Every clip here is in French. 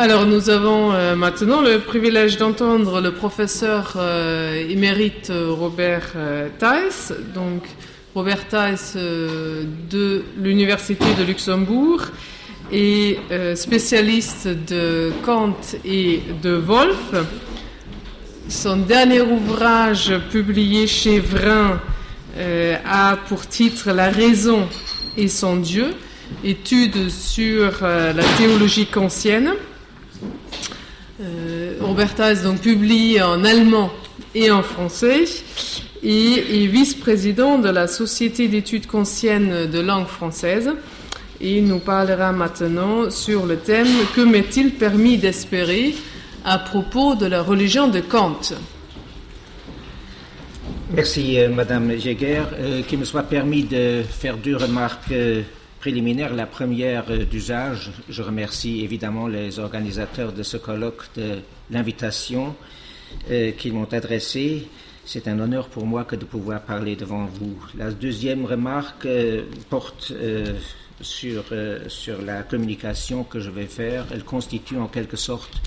Alors nous avons euh, maintenant le privilège d'entendre le professeur euh, émérite euh, Robert euh, Thijs, donc Robert euh, de l'Université de Luxembourg et spécialiste de Kant et de Wolff. Son dernier ouvrage publié chez Vrin a pour titre La raison et son Dieu, étude sur la théologie kantienne. Euh, Robert Thijs donc publie en allemand et en français et est vice-président de la Société d'études kantiennes de langue française. Il nous parlera maintenant sur le thème Que m'est-il permis d'espérer à propos de la religion de Kant? Merci, euh, Madame Jäger. Euh, qu'il me soit permis de faire deux remarques préliminaires. La première euh, d'usage, je remercie évidemment les organisateurs de ce colloque de l'invitation euh, qu'ils m'ont adressée. C'est un honneur pour moi que de pouvoir parler devant vous. La deuxième remarque euh, porte sur, sur la communication que je vais faire. Elle constitue en quelque sorte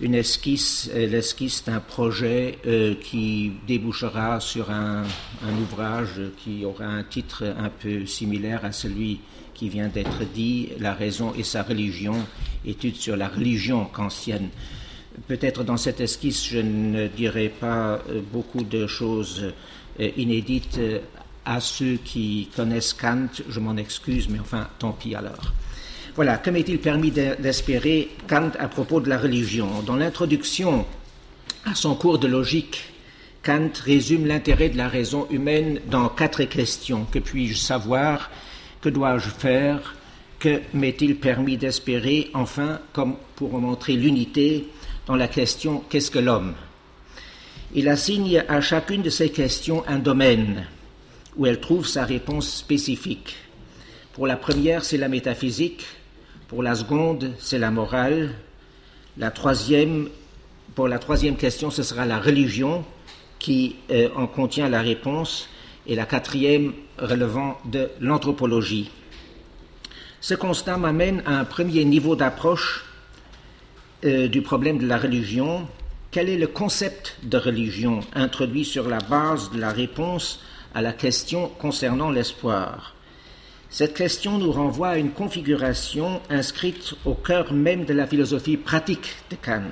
une esquisse, euh, l'esquisse d'un projet euh, qui débouchera sur un, un ouvrage qui aura un titre un peu similaire à celui qui vient d'être dit, La raison et sa religion, étude sur la religion kantienne. Peut-être dans cette esquisse, je ne dirai pas euh, beaucoup de choses inédites à ceux qui connaissent Kant, je m'en excuse, mais enfin, tant pis alors. Voilà, que m'est-il permis de- d'espérer Kant à propos de la religion Dans l'introduction à son cours de logique, Kant résume l'intérêt de la raison humaine dans quatre questions. Que puis-je savoir? Que dois-je faire? Que m'est-il permis d'espérer? Enfin, comme pour montrer l'unité, dans la question Qu'est-ce que l'homme? Il assigne à chacune de ces questions un domaine où elle trouve sa réponse spécifique. Pour la première, c'est la métaphysique. Pour la seconde, c'est la morale. La troisième, pour la troisième question, ce sera la religion qui euh, en contient la réponse. Et la quatrième, relevant de l'anthropologie. Ce constat m'amène à un premier niveau d'approche euh, du problème de la religion. Quel est le concept de religion introduit sur la base de la réponse à la question concernant l'espoir? Cette question nous renvoie à une configuration inscrite au cœur même de la philosophie pratique de Kant.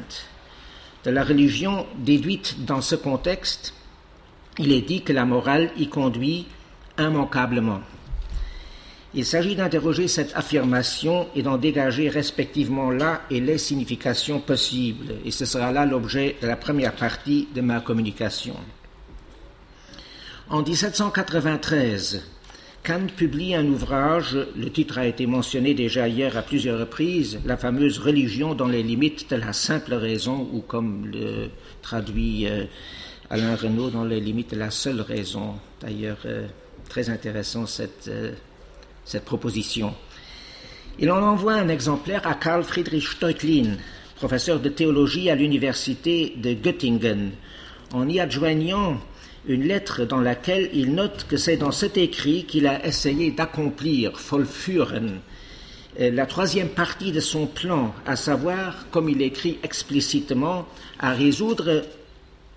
De la religion déduite dans ce contexte, il est dit que la morale y conduit immanquablement. Il s'agit d'interroger cette affirmation et d'en dégager respectivement la et les significations possibles, et ce sera là l'objet de la première partie de ma communication. En 1793, Kant publie un ouvrage, le titre a été mentionné déjà hier à plusieurs reprises, La fameuse religion dans les limites de la simple raison, ou comme le traduit euh, Alain Renaud, dans les limites de la seule raison. D'ailleurs, euh, très intéressant cette, euh, cette proposition. Il en envoie un exemplaire à Karl Friedrich Steucklin, professeur de théologie à l'université de Göttingen, en y adjoignant une lettre dans laquelle il note que c'est dans cet écrit qu'il a essayé d'accomplir, vollführen, la troisième partie de son plan, à savoir, comme il écrit explicitement, à résoudre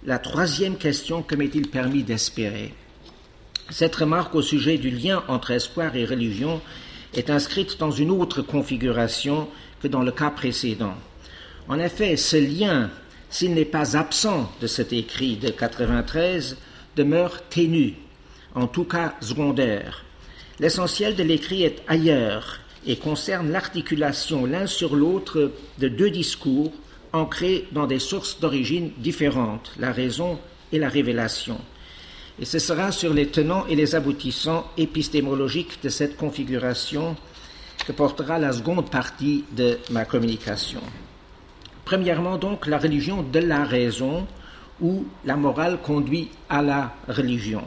la troisième question que m'est-il permis d'espérer. Cette remarque au sujet du lien entre espoir et religion est inscrite dans une autre configuration que dans le cas précédent. En effet, ce lien, s'il n'est pas absent de cet écrit de 93, demeure ténu, en tout cas secondaire. L'essentiel de l'écrit est ailleurs et concerne l'articulation l'un sur l'autre de deux discours ancrés dans des sources d'origine différentes, la raison et la révélation. Et ce sera sur les tenants et les aboutissants épistémologiques de cette configuration que portera la seconde partie de ma communication. Premièrement donc la religion de la raison où la morale conduit à la religion.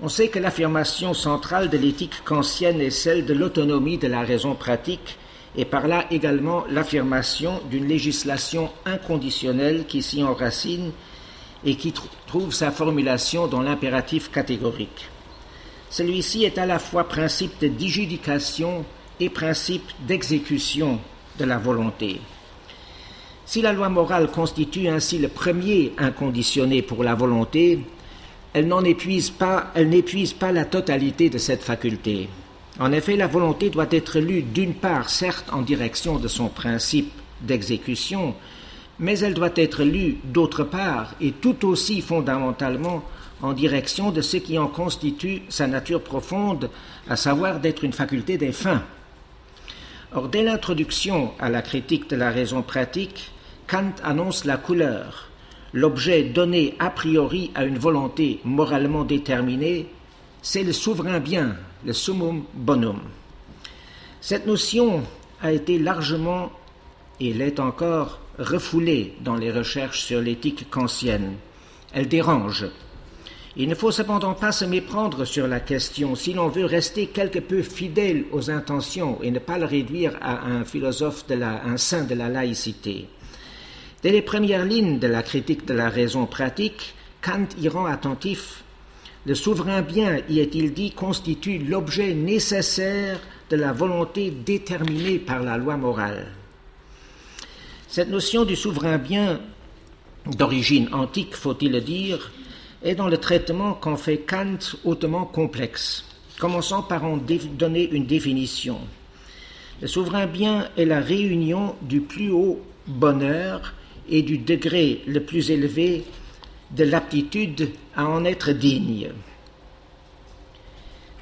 On sait que l'affirmation centrale de l'éthique kantienne est celle de l'autonomie de la raison pratique et par là également l'affirmation d'une législation inconditionnelle qui s'y enracine et qui tr trouve sa formulation dans l'impératif catégorique. Celui-ci est à la fois principe de dijudication et principe d'exécution de la volonté. Si la loi morale constitue ainsi le premier inconditionné pour la volonté, elle n'en épuise pas, n'épuise pas la totalité de cette faculté. En effet, la volonté doit être lue d'une part, certes, en direction de son principe d'exécution, mais elle doit être lue d'autre part et tout aussi fondamentalement en direction de ce qui en constitue sa nature profonde, à savoir d'être une faculté des fins. Or, dès l'introduction à la critique de la raison pratique, Kant annonce la couleur, l'objet donné a priori à une volonté moralement déterminée, c'est le souverain bien, le summum bonum. Cette notion a été largement, et l'est encore, refoulée dans les recherches sur l'éthique kantienne. Elle dérange. Il ne faut cependant pas se méprendre sur la question si l'on veut rester quelque peu fidèle aux intentions et ne pas le réduire à un philosophe de la, un saint de la laïcité. Dès les premières lignes de la critique de la raison pratique, Kant y rend attentif. Le souverain bien, y est-il dit, constitue l'objet nécessaire de la volonté déterminée par la loi morale. Cette notion du souverain bien, d'origine antique, faut-il le dire, est dans le traitement qu'en fait Kant hautement complexe, commençant par en donner une définition. Le souverain bien est la réunion du plus haut bonheur et du degré le plus élevé de l'aptitude à en être digne.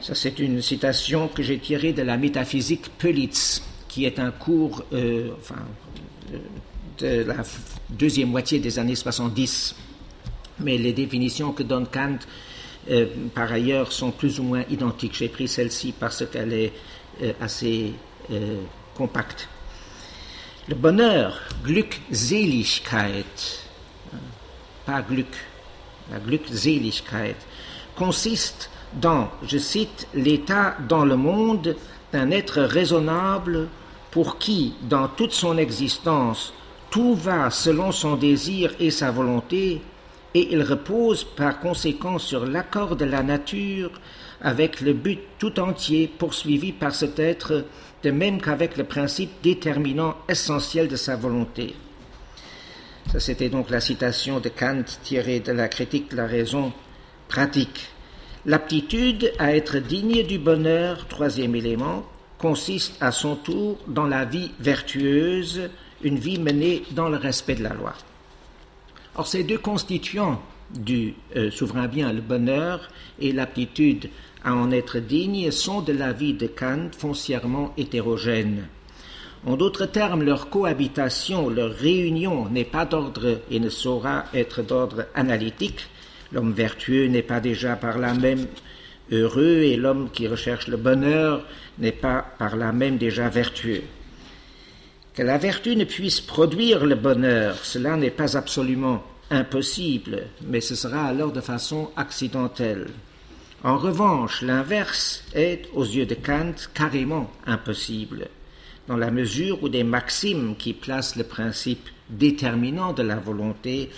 Ça, c'est une citation que j'ai tirée de la métaphysique Pelitz, qui est un cours euh, enfin, de la deuxième moitié des années 70. Mais les définitions que donne Kant, euh, par ailleurs, sont plus ou moins identiques. J'ai pris celle-ci parce qu'elle est euh, assez compacte. Le bonheur, Glückseligkeit, pas Glück, la Glückseligkeit, consiste dans, je cite, l'état dans le monde d'un être raisonnable pour qui, dans toute son existence, tout va selon son désir et sa volonté, et il repose par conséquent sur l'accord de la nature avec le but tout entier poursuivi par cet être de même qu'avec le principe déterminant essentiel de sa volonté. Ça, c'était donc la citation de Kant tirée de la critique de la raison pratique. L'aptitude à être digne du bonheur, troisième élément, consiste à son tour dans la vie vertueuse, une vie menée dans le respect de la loi. Or, ces deux constituants du euh, souverain bien, le bonheur et l'aptitude à en être digne sont de l'avis de Kant foncièrement hétérogènes. En d'autres termes, leur cohabitation, leur réunion n'est pas d'ordre et ne saura être d'ordre analytique. L'homme vertueux n'est pas déjà par là même heureux et l'homme qui recherche le bonheur n'est pas par là même déjà vertueux. Que la vertu ne puisse produire le bonheur, cela n'est pas absolument impossible, mais ce sera alors de façon accidentelle. En revanche, l'inverse est, aux yeux de Kant, carrément impossible, dans la mesure où des maximes qui placent le principe déterminant de la volonté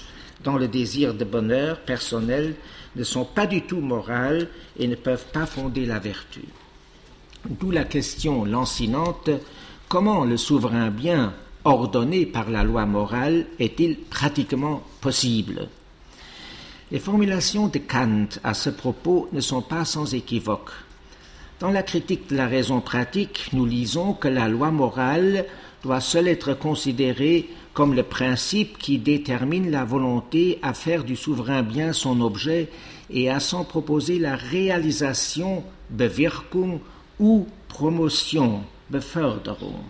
dans le désir de bonheur personnel ne sont pas du tout morales et ne peuvent pas fonder la vertu. D'où la question lancinante comment le souverain bien ordonné par la loi morale est-il pratiquement possible? Les formulations de Kant à ce propos ne sont pas sans équivoque. Dans la critique de la raison pratique, nous lisons que la loi morale doit seule être considérée comme le principe qui détermine la volonté à faire du souverain bien son objet et à s'en proposer la réalisation, Bewirkung ou promotion, Beförderung.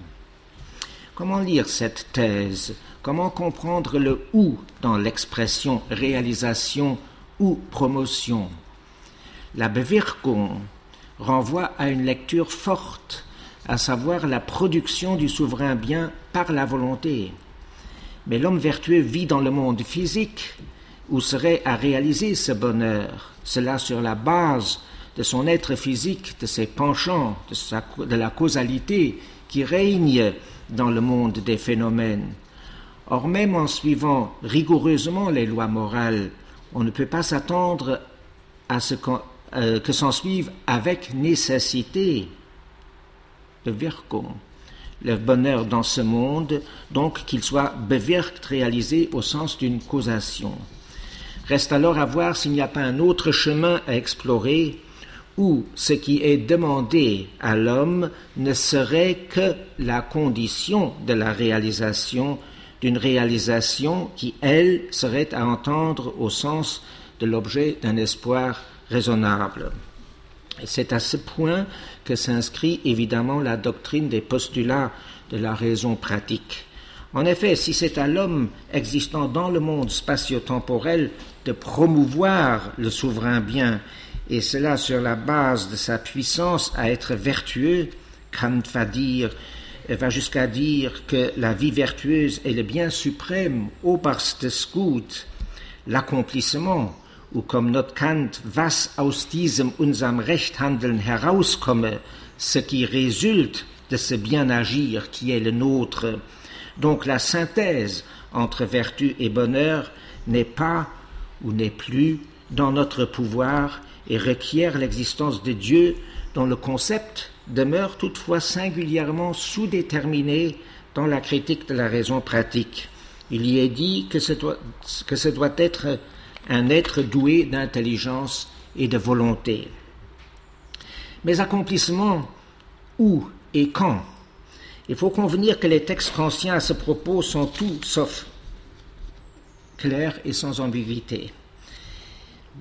Comment lire cette thèse? Comment comprendre le ou dans l'expression réalisation ou promotion? La Bewirkung renvoie à une lecture forte, à savoir la production du souverain bien par la volonté. Mais l'homme vertueux vit dans le monde physique, où serait à réaliser ce bonheur, cela sur la base de son être physique, de ses penchants, de, de la causalité qui règne dans le monde des phénomènes. Or, même en suivant rigoureusement les lois morales, on ne peut pas s'attendre à ce euh, que s'en suive avec nécessité le le bonheur dans ce monde, donc qu'il soit bewirkt, réalisé au sens d'une causation. Reste alors à voir s'il n'y a pas un autre chemin à explorer où ce qui est demandé à l'homme ne serait que la condition de la réalisation d'une réalisation qui, elle, serait à entendre au sens de l'objet d'un espoir raisonnable. C'est à ce point que s'inscrit évidemment la doctrine des postulats de la raison pratique. En effet, si c'est à l'homme existant dans le monde spatio-temporel de promouvoir le souverain bien, et cela sur la base de sa puissance à être vertueux, Kant va dire, va jusqu'à dire que la vie vertueuse est le bien suprême, oberstes l'accomplissement, ou comme notre Kant, was aus diesem unserem Rechthandeln herauskomme, ce qui résulte de ce bien agir qui est le nôtre. Donc la synthèse entre vertu et bonheur n'est pas ou n'est plus dans notre pouvoir et requiert l'existence de Dieu dont le concept demeure toutefois singulièrement sous-déterminé dans la critique de la raison pratique. Il y est dit que ce doit, être un être doué d'intelligence et de volonté. Mais accomplissement, où et quand? Il faut convenir que les textes anciens à ce propos sont tout sauf clairs et sans ambiguïté.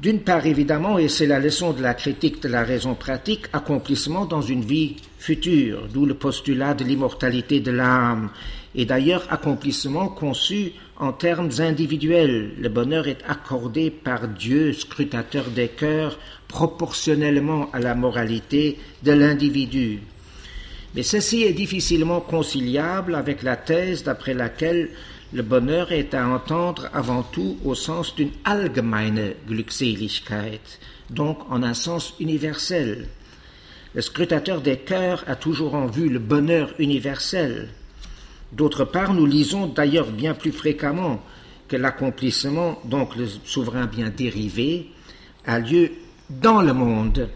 D'une part, évidemment, et c'est la leçon de la critique de la raison pratique, accomplissement dans une vie future, d'où le postulat de l'immortalité de l'âme, et d'ailleurs accomplissement conçu en termes individuels. Le bonheur est accordé par Dieu, scrutateur des cœurs, proportionnellement à la moralité de l'individu. Mais ceci est difficilement conciliable avec la thèse d'après laquelle le bonheur est à entendre avant tout au sens d'une allgemeine Glückseligkeit, donc en un sens universel. Le scrutateur des cœurs a toujours en vue le bonheur universel. D'autre part, nous lisons d'ailleurs bien plus fréquemment que l'accomplissement, donc le souverain bien dérivé, a lieu dans le monde,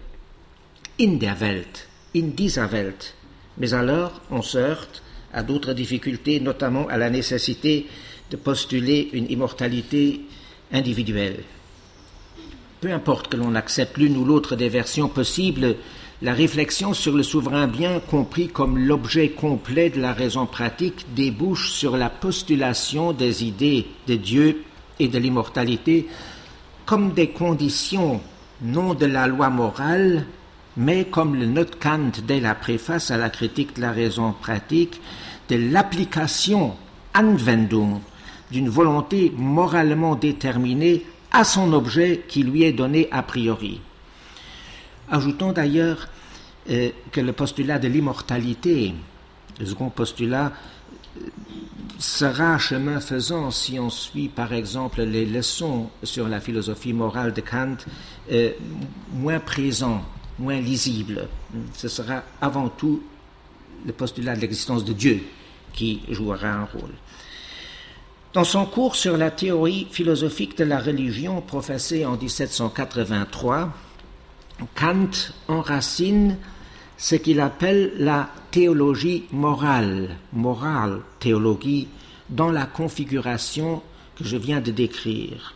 in der Welt, in dieser Welt. Mais alors, on se heurte à d'autres difficultés, notamment à la nécessité de postuler une immortalité individuelle. Peu importe que l'on accepte l'une ou l'autre des versions possibles, la réflexion sur le souverain bien compris comme l'objet complet de la raison pratique débouche sur la postulation des idées de Dieu et de l'immortalité comme des conditions non de la loi morale, mais comme le note Kant dès la préface à la critique de la raison pratique, de l'application, Anwendung, d'une volonté moralement déterminée à son objet qui lui est donné a priori. Ajoutons d'ailleurs euh, que le postulat de l'immortalité, le second postulat, sera chemin faisant si on suit par exemple les leçons sur la philosophie morale de Kant euh, moins présent moins lisible. Ce sera avant tout le postulat de l'existence de Dieu qui jouera un rôle. Dans son cours sur la théorie philosophique de la religion professé en 1783, Kant enracine ce qu'il appelle la théologie morale, morale théologie, dans la configuration que je viens de décrire.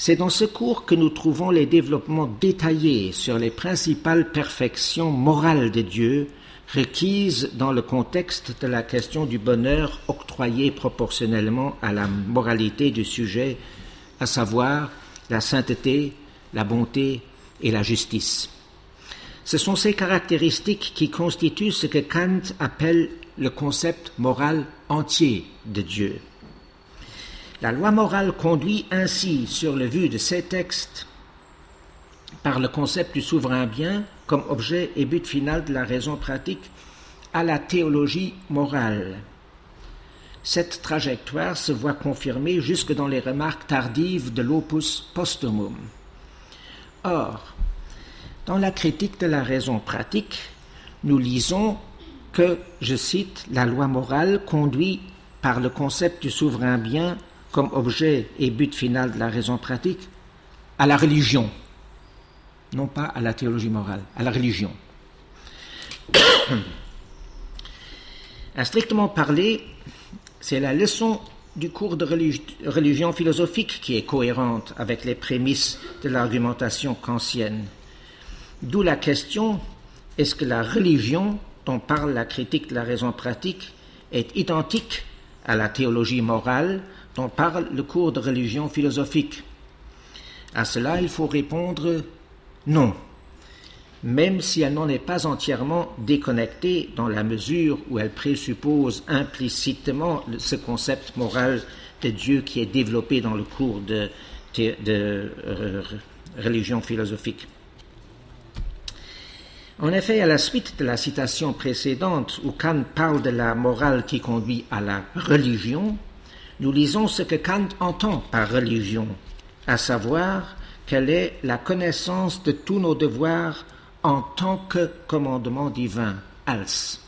C'est dans ce cours que nous trouvons les développements détaillés sur les principales perfections morales de Dieu requises dans le contexte de la question du bonheur octroyé proportionnellement à la moralité du sujet, à savoir la sainteté, la bonté et la justice. Ce sont ces caractéristiques qui constituent ce que Kant appelle le concept moral entier de Dieu. La loi morale conduit ainsi, sur le vu de ces textes, par le concept du souverain bien comme objet et but final de la raison pratique, à la théologie morale. Cette trajectoire se voit confirmée jusque dans les remarques tardives de l'opus posthumum. Or, dans la critique de la raison pratique, nous lisons que, je cite, la loi morale conduit par le concept du souverain bien comme objet et but final de la raison pratique à la religion, non pas à la théologie morale, à la religion. À strictement parler, c'est la leçon du cours de religion philosophique qui est cohérente avec les prémices de l'argumentation kantienne. D'où la question est-ce que la religion dont parle la critique de la raison pratique est identique à la théologie morale dont parle le cours de religion philosophique À cela, il faut répondre non, même si elle n'en est pas entièrement déconnectée dans la mesure où elle présuppose implicitement ce concept moral de Dieu qui est développé dans le cours de, euh, religion philosophique. En effet, à la suite de la citation précédente où Kant parle de la morale qui conduit à la religion, nous lisons ce que Kant entend par religion, à savoir quelle est la connaissance de tous nos devoirs en tant que commandement divin, als.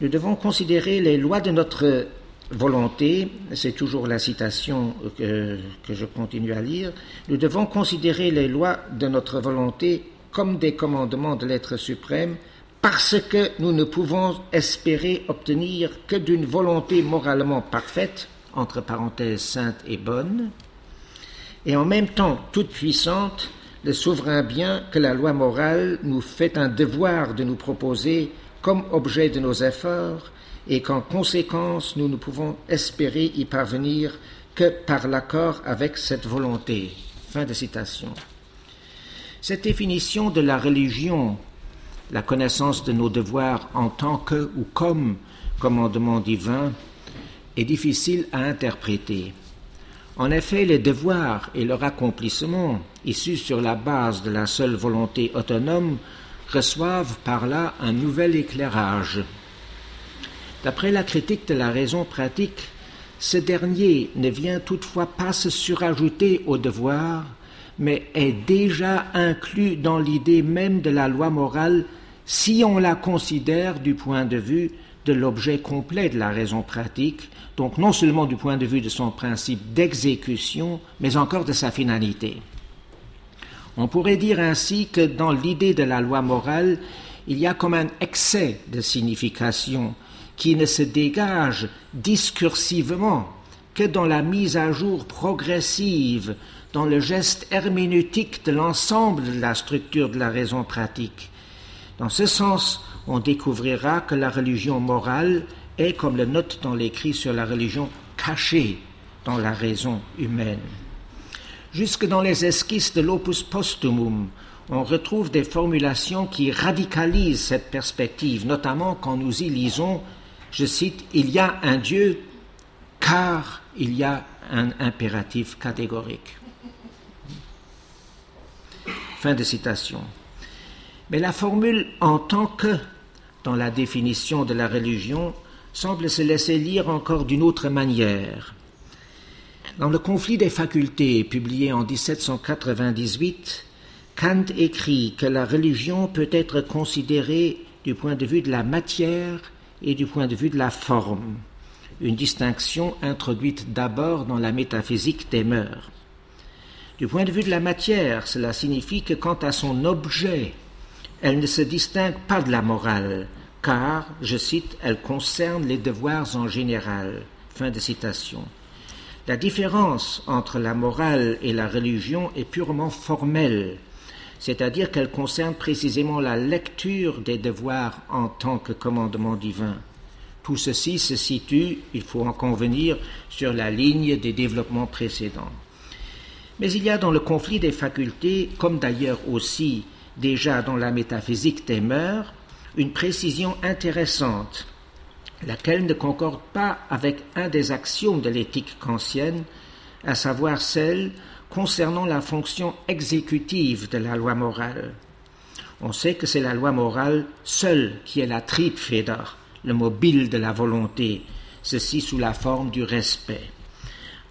Nous devons considérer les lois de notre volonté, c'est toujours la citation que, que, je continue à lire, nous devons considérer les lois de notre volonté comme des commandements de l'être suprême parce que nous ne pouvons espérer obtenir que d'une volonté moralement parfaite, entre parenthèses sainte et bonne, et en même temps toute puissante, le souverain bien que la loi morale nous fait un devoir de nous proposer comme objet de nos efforts et qu'en conséquence nous ne pouvons espérer y parvenir que par l'accord avec cette volonté. Fin de citation. Cette définition de la religion, la connaissance de nos devoirs en tant que ou comme commandement divin, est difficile à interpréter. En effet, les devoirs et leur accomplissement, issus sur la base de la seule volonté autonome, reçoivent par là un nouvel éclairage. D'après la critique de la raison pratique, ce dernier ne vient toutefois pas se surajouter au devoir, mais est déjà inclus dans l'idée même de la loi morale si on la considère du point de vue de l'objet complet de la raison pratique, donc non seulement du point de vue de son principe d'exécution, mais encore de sa finalité. On pourrait dire ainsi que dans l'idée de la loi morale, il y a comme un excès de signification qui ne se dégage discursivement que dans la mise à jour progressive, dans le geste herméneutique de l'ensemble de la structure de la raison pratique. Dans ce sens, on découvrira que la religion morale est, comme le note dans l'écrit sur la religion, cachée dans la raison humaine. Jusque dans les esquisses de l'opus posthumum, on retrouve des formulations qui radicalisent cette perspective, notamment quand nous y lisons je cite, Il y a un Dieu car il y a un impératif catégorique. De citation. Mais la formule en tant que dans la définition de la religion semble se laisser lire encore d'une autre manière. Dans le conflit des facultés, publié en 1798, Kant écrit que la religion peut être considérée du point de vue de la matière et du point de vue de la forme, une distinction introduite d'abord dans la métaphysique des mœurs. Du point de vue de la matière, cela signifie que quant à son objet, elle ne se distingue pas de la morale, car, je cite, elle concerne les devoirs en général. Fin de citation. La différence entre la morale et la religion est purement formelle, c'est-à-dire qu'elle concerne précisément la lecture des devoirs en tant que commandement divin. Tout ceci se situe, il faut en convenir, sur la ligne des développements précédents. Mais il y a dans le conflit des facultés, comme d'ailleurs aussi déjà dans la métaphysique des mœurs, une précision intéressante, laquelle ne concorde pas avec un des axiomes de l'éthique kantienne, à savoir celle concernant la fonction exécutive de la loi morale. On sait que c'est la loi morale seule qui est la triebfeder, le mobile de la volonté, ceci sous la forme du respect.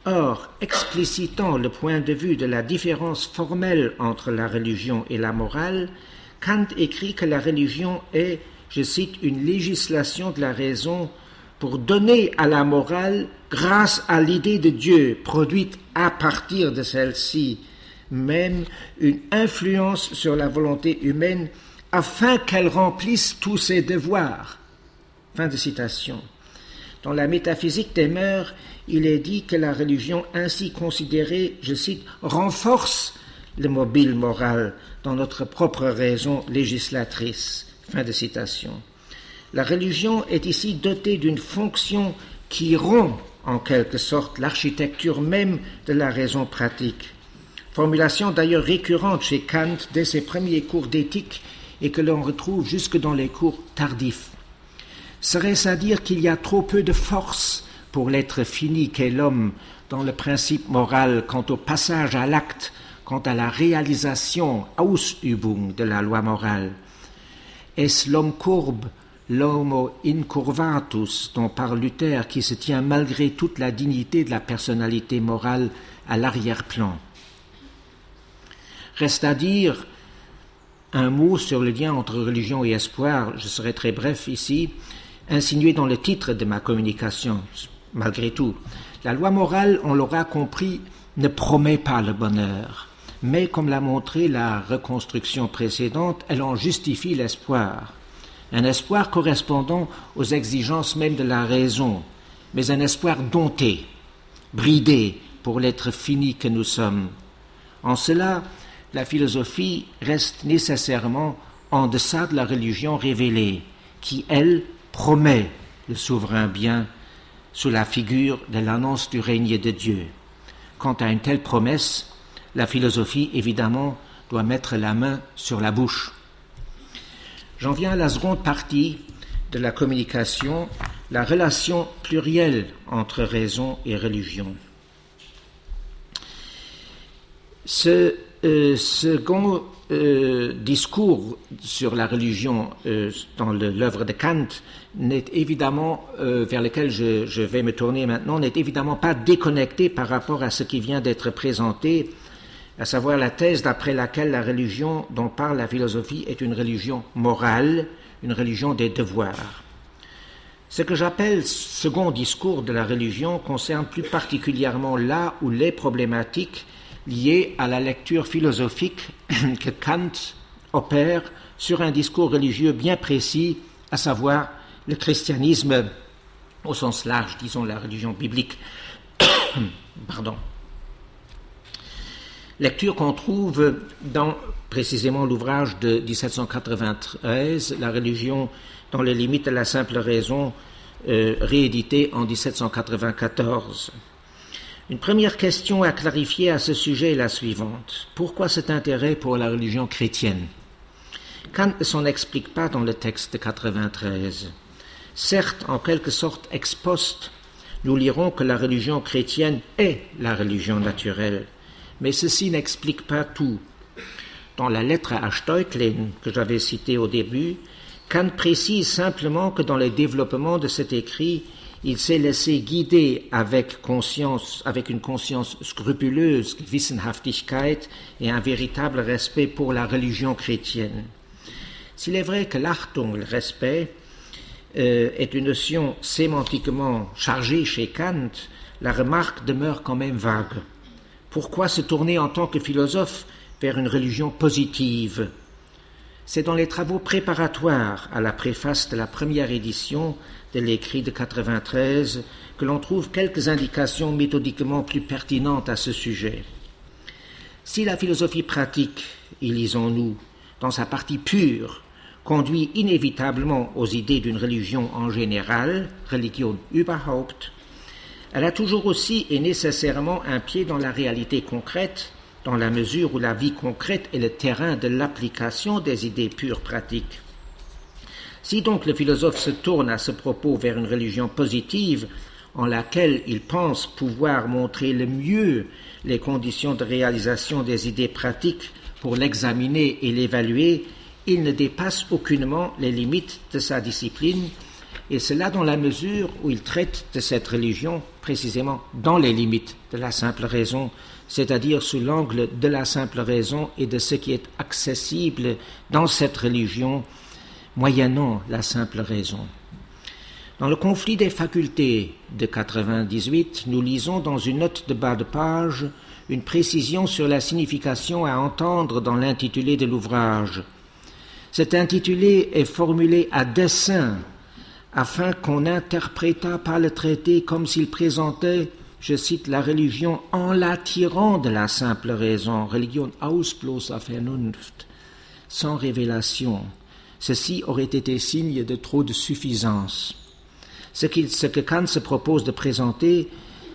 Or, explicitant le point de vue de la différence formelle entre la religion et la morale, Kant écrit que la religion est, je cite, une législation de la raison pour donner à la morale, grâce à l'idée de Dieu produite à partir de celle-ci, même une influence sur la volonté humaine afin qu'elle remplisse tous ses devoirs. Fin de citation. Dans la métaphysique des mœurs, il est dit que la religion ainsi considérée, je cite, renforce le mobile moral dans notre propre raison législatrice. Fin de citation. La religion est ici dotée d'une fonction qui rompt en quelque sorte l'architecture même de la raison pratique. Formulation d'ailleurs récurrente chez Kant dès ses premiers cours d'éthique et que l'on retrouve jusque dans les cours tardifs. Serait-ce à dire qu'il y a trop peu de force pour l'être fini qu'est l'homme dans le principe moral quant au passage à l'acte, quant à la réalisation Ausübung de la loi morale. Est-ce l'homme courbe, l'homo incurvatus dont parle Luther qui se tient malgré toute la dignité de la personnalité morale à l'arrière-plan? Reste à dire un mot sur le lien entre religion et espoir, je serai très bref ici insinué dans le titre de ma communication, malgré tout. La loi morale, on l'aura compris, ne promet pas le bonheur, mais comme l'a montré la reconstruction précédente, elle en justifie l'espoir. Un espoir correspondant aux exigences même de la raison, mais un espoir dompté, bridé pour l'être fini que nous sommes. En cela, la philosophie reste nécessairement en deçà de la religion révélée, qui, elle, promet le souverain bien sous la figure de l'annonce du règne de Dieu. Quant à une telle promesse, la philosophie, évidemment, doit mettre la main sur la bouche. J'en viens à la seconde partie de la communication, la relation plurielle entre raison et religion. Ce euh, second euh, discours sur la religion euh, dans l'œuvre de Kant n'est évidemment, vers lequel je, je, vais me tourner maintenant, n'est évidemment pas déconnecté par rapport à ce qui vient d'être présenté, à savoir la thèse d'après laquelle la religion dont parle la philosophie est une religion morale, une religion des devoirs. Ce que j'appelle second discours de la religion concerne plus particulièrement là où les problématiques lié à la lecture philosophique que Kant opère sur un discours religieux bien précis, à savoir le christianisme au sens large, disons la religion biblique. Pardon. Lecture qu'on trouve dans précisément l'ouvrage de 1793, La religion dans les limites de la simple raison, euh, réédité en 1794. Une première question à clarifier à ce sujet est la suivante. Pourquoi cet intérêt pour la religion chrétienne? Kant ne s'en explique pas dans le texte de 93. Certes, en quelque sorte ex post, nous lirons que la religion chrétienne est la religion naturelle, mais ceci n'explique pas tout. Dans la lettre à Steutlin que j'avais citée au début, Kant précise simplement que dans le développement de cet écrit, il s'est laissé guider avec conscience, avec une conscience scrupuleuse, Wissenhaftigkeit et un véritable respect pour la religion chrétienne. S'il est vrai que l'Achtung, le respect, euh, est une notion sémantiquement chargée chez Kant, la remarque demeure quand même vague. Pourquoi se tourner en tant que philosophe vers une religion positive? C'est dans les travaux préparatoires à la préface de la première édition de l'écrit de 93 que l'on trouve quelques indications méthodiquement plus pertinentes à ce sujet. Si la philosophie pratique, y lisons-nous, dans sa partie pure, conduit inévitablement aux idées d'une religion en général, religion überhaupt, elle a toujours aussi et nécessairement un pied dans la réalité concrète, dans la mesure où la vie concrète est le terrain de l'application des idées pures pratiques. Si donc le philosophe se tourne à ce propos vers une religion positive, en laquelle il pense pouvoir montrer le mieux les conditions de réalisation des idées pratiques pour l'examiner et l'évaluer, il ne dépasse aucunement les limites de sa discipline, et cela dans la mesure où il traite de cette religion précisément dans les limites de la simple raison, c'est-à-dire sous l'angle de la simple raison et de ce qui est accessible dans cette religion moyennant la simple raison. Dans le conflit des facultés de 98, nous lisons dans une note de bas de page une précision sur la signification à entendre dans l'intitulé de l'ouvrage. Cet intitulé est formulé à dessein afin qu'on interprétât pas le traité comme s'il présentait, je cite, la religion en la tirant de la simple raison, religion aus bloßer Vernunft, sans révélation. Ceci aurait été signe de trop de suffisance. Ce, que Kant se propose de présenter,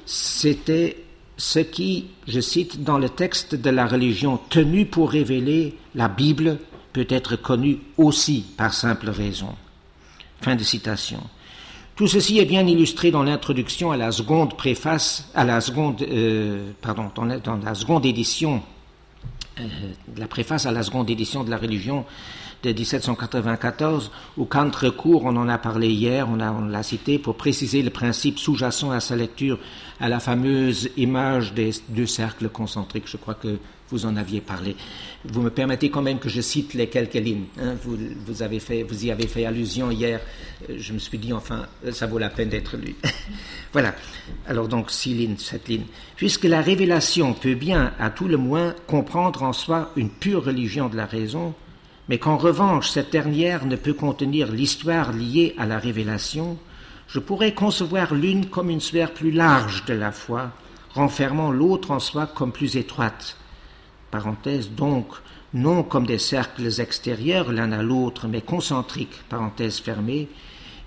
c'était ce qui, je cite, dans le texte de la religion tenue pour révéler la Bible peut être connue aussi par simple raison. Fin de citation. Tout ceci est bien illustré dans l'introduction à la seconde préface, à la seconde, euh, pardon, dans la, seconde édition, euh, la préface à la seconde édition de la religion de 1794, où Kant recourt, on en a parlé hier, on l'a cité, pour préciser le principe sous-jacent à sa lecture, à la fameuse image des deux cercles concentriques. Je crois que vous en aviez parlé. Vous me permettez quand même que je cite les quelques lignes. Hein. vous, vous, avez fait, vous y avez fait allusion hier. Euh, je me suis dit, enfin, ça vaut la peine d'être lu. voilà. Alors donc, six lignes, sept lignes. Puisque la révélation peut bien, à tout le moins, comprendre en soi une pure religion de la raison, mais qu'en revanche cette dernière ne peut contenir l'histoire liée à la révélation, je pourrais concevoir l'une comme une sphère plus large de la foi, renfermant l'autre en soi comme plus étroite. Parenthèse donc, non comme des cercles extérieurs l'un à l'autre, mais concentriques, parenthèse fermée,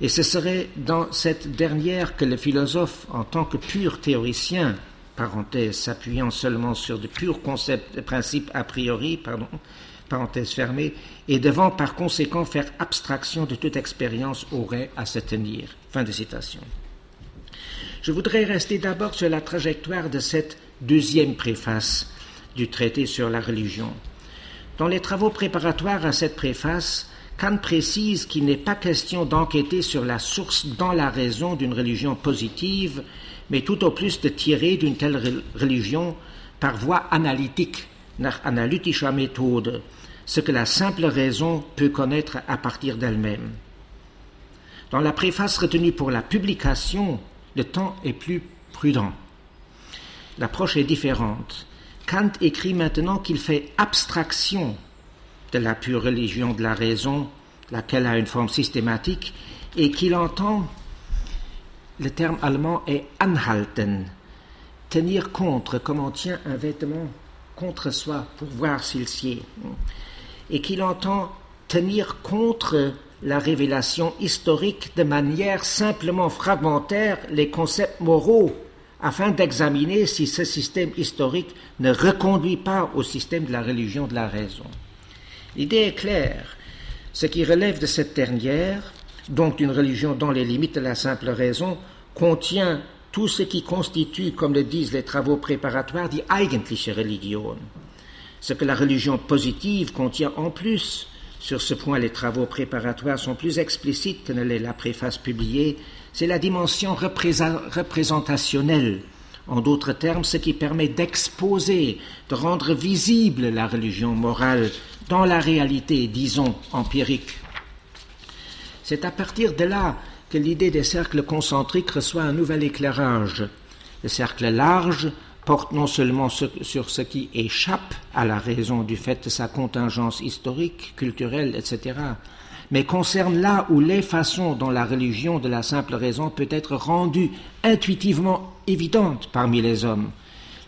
et ce serait dans cette dernière que le philosophe, en tant que pur théoricien, parenthèse s'appuyant seulement sur de purs concepts, principes a priori, pardon, parenthèse fermée, et devant par conséquent faire abstraction de toute expérience aurait à se tenir. Fin de citation. Je voudrais rester d'abord sur la trajectoire de cette deuxième préface du traité sur la religion. Dans les travaux préparatoires à cette préface, Kant précise qu'il n'est pas question d'enquêter sur la source dans la raison d'une religion positive, mais tout au plus de tirer d'une telle religion par voie analytique, nach analytischer méthode, ce que la simple raison peut connaître à partir d'elle-même. Dans la préface retenue pour la publication, le temps est plus prudent. L'approche est différente. Kant écrit maintenant qu'il fait abstraction de la pure religion de la raison, laquelle a une forme systématique, et qu'il entend, le terme allemand est anhalten, tenir contre comme on tient un vêtement contre soi pour voir s'il sied et qu'il entend tenir contre la révélation historique de manière simplement fragmentaire les concepts moraux afin d'examiner si ce système historique ne reconduit pas au système de la religion de la raison. L'idée est claire. Ce qui relève de cette dernière, donc d'une religion dans les limites de la simple raison, contient tout ce qui constitue, comme le disent les travaux préparatoires, die eigentliche Religion, ce que la religion positive contient en plus. Sur ce point, les travaux préparatoires sont plus explicites que ne l'est la préface publiée. C'est la dimension représentationnelle. En d'autres termes, ce qui permet d'exposer, de rendre visible la religion morale dans la réalité, disons, empirique. C'est à partir de là que l'idée des cercles concentriques reçoit un nouvel éclairage. Le cercle large porte non seulement sur ce qui échappe à la raison du fait de sa contingence historique, culturelle, etc., mais concerne là où les façons dont la religion de la simple raison peut être rendue intuitivement évidente parmi les hommes.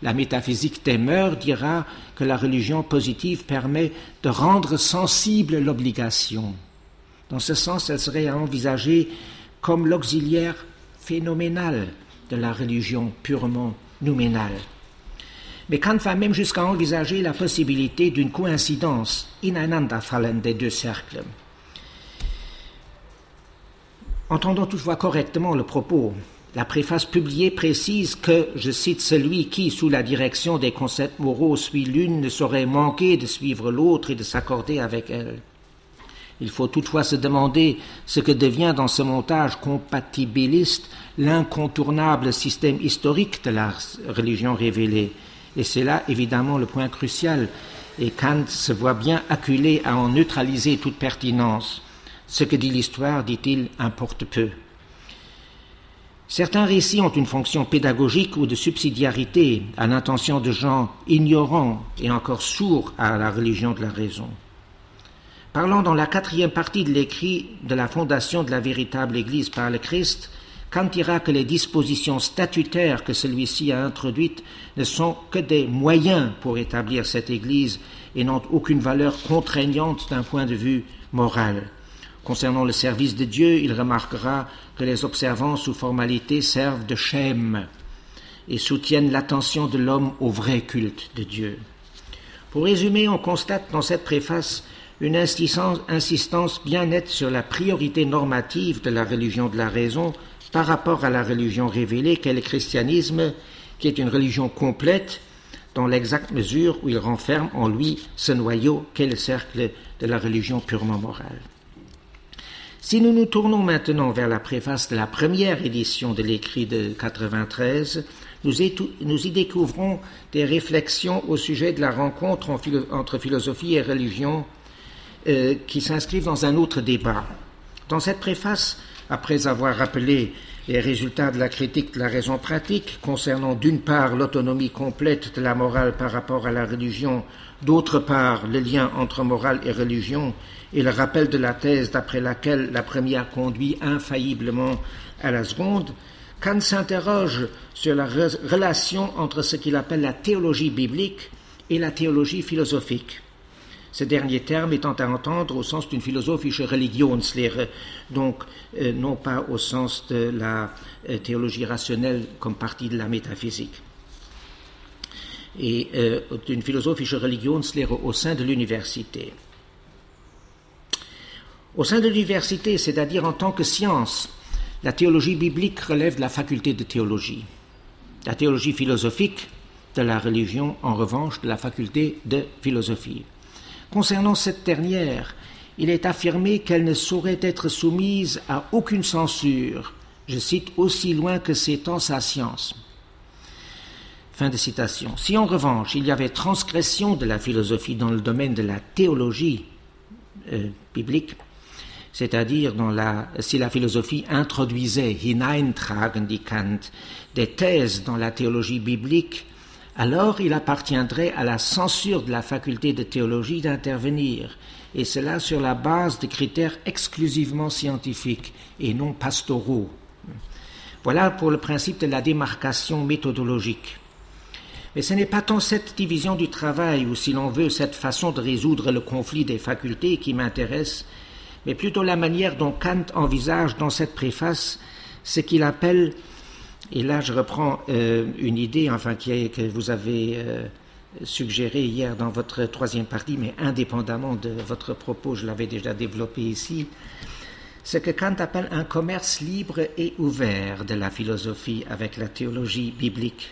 La métaphysique mœurs dira que la religion positive permet de rendre sensible l'obligation. Dans ce sens, elle serait à envisager comme l'auxiliaire phénoménal de la religion purement nouménal. Mais Kant va même jusqu'à envisager la possibilité d'une coïncidence ineinanderfallen des deux cercles. Entendons toutefois correctement le propos. La préface publiée précise que, je cite, celui qui, sous la direction des concepts moraux, suit l'une ne saurait manquer de suivre l'autre et de s'accorder avec elle. Il faut toutefois se demander ce que devient dans ce montage compatibiliste l'incontournable système historique de la religion révélée. Et c'est là évidemment le point crucial. Et Kant se voit bien acculé à en neutraliser toute pertinence. Ce que dit l'histoire, dit-il, importe peu. Certains récits ont une fonction pédagogique ou de subsidiarité à l'intention de gens ignorants et encore sourds à la religion de la raison. Parlant dans la quatrième partie de l'écrit de la fondation de la véritable Église par le Christ, Kant dira que les dispositions statutaires que celui-ci a introduites ne sont que des moyens pour établir cette Église et n'ont aucune valeur contraignante d'un point de vue moral. Concernant le service de Dieu, il remarquera que les observances ou formalités servent de schème et soutiennent l'attention de l'homme au vrai culte de Dieu. Pour résumer, on constate dans cette préface une insistance, bien nette sur la priorité normative de la religion de la raison par rapport à la religion révélée qu'est le christianisme, qui est une religion complète dans l'exacte mesure où il renferme en lui ce noyau qu'est le cercle de la religion purement morale. Si nous nous tournons maintenant vers la préface de la première édition de l'écrit de 93, nous y, découvrons des réflexions au sujet de la rencontre entre philosophie et religion euh, qui s'inscrivent dans un autre débat. Dans cette préface, après avoir rappelé les résultats de la critique de la raison pratique concernant d'une part l'autonomie complète de la morale par rapport à la religion, d'autre part le lien entre morale et religion, et le rappel de la thèse d'après laquelle la première conduit infailliblement à la seconde, Kant s'interroge sur la relation entre ce qu'il appelle la théologie biblique et la théologie philosophique ce dernier terme étant à entendre au sens d'une philosophische Religionslehre, donc euh, non pas au sens de la euh, théologie rationnelle comme partie de la métaphysique. Et euh, d'une philosophische Religionslehre au sein de l'université. Au sein de l'université, c'est-à-dire en tant que science, la théologie biblique relève de la faculté de théologie. La théologie philosophique de la religion, en revanche, de la faculté de philosophie. Concernant cette dernière, il est affirmé qu'elle ne saurait être soumise à aucune censure, je cite, aussi loin que s'étend sa science. Fin de citation. Si en revanche il y avait transgression de la philosophie dans le domaine de la théologie euh, biblique, c'est-à-dire si la philosophie introduisait, hineintragen die Kant, des thèses dans la théologie biblique alors il appartiendrait à la censure de la faculté de théologie d'intervenir, et cela sur la base de critères exclusivement scientifiques et non pastoraux. Voilà pour le principe de la démarcation méthodologique. Mais ce n'est pas tant cette division du travail, ou si l'on veut, cette façon de résoudre le conflit des facultés qui m'intéresse, mais plutôt la manière dont Kant envisage dans cette préface ce qu'il appelle et là, je reprends euh, une idée, enfin, qui que vous avez euh, suggérée hier dans votre troisième partie, mais indépendamment de votre propos, je l'avais déjà développé ici. Ce que Kant appelle un commerce libre et ouvert de la philosophie avec la théologie biblique.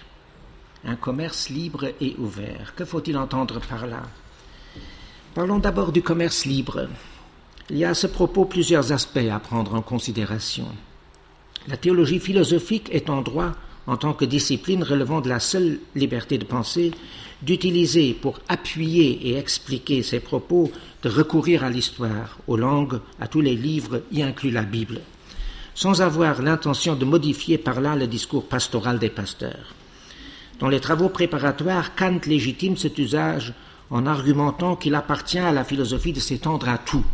Un commerce libre et ouvert. Que faut-il entendre par là? Parlons d'abord du commerce libre. Il y a à ce propos plusieurs aspects à prendre en considération. La théologie philosophique est en droit, en tant que discipline relevant de la seule liberté de penser, d'utiliser pour appuyer et expliquer ses propos, de recourir à l'histoire, aux langues, à tous les livres, y inclus la Bible, sans avoir l'intention de modifier par là le discours pastoral des pasteurs. Dans les travaux préparatoires, Kant légitime cet usage en argumentant qu'il appartient à la philosophie de s'étendre à tout.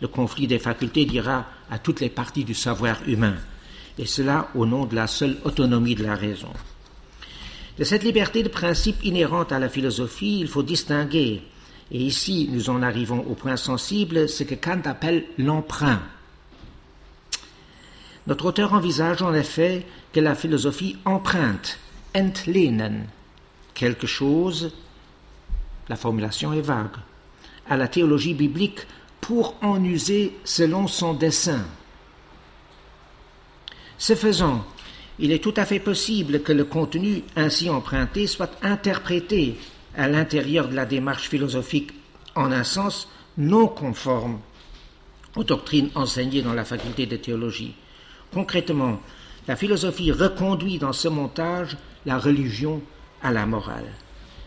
Le conflit des facultés dira à toutes les parties du savoir humain et cela au nom de la seule autonomie de la raison. De cette liberté de principe inhérente à la philosophie, il faut distinguer, et ici nous en arrivons au point sensible, ce que Kant appelle l'emprunt. Notre auteur envisage en effet que la philosophie emprunte, entlehnen, quelque chose, la formulation est vague, à la théologie biblique pour en user selon son dessein. Ce faisant, il est tout à fait possible que le contenu ainsi emprunté soit interprété à l'intérieur de la démarche philosophique en un sens non conforme aux doctrines enseignées dans la faculté de théologie. Concrètement, la philosophie reconduit dans ce montage la religion à la morale.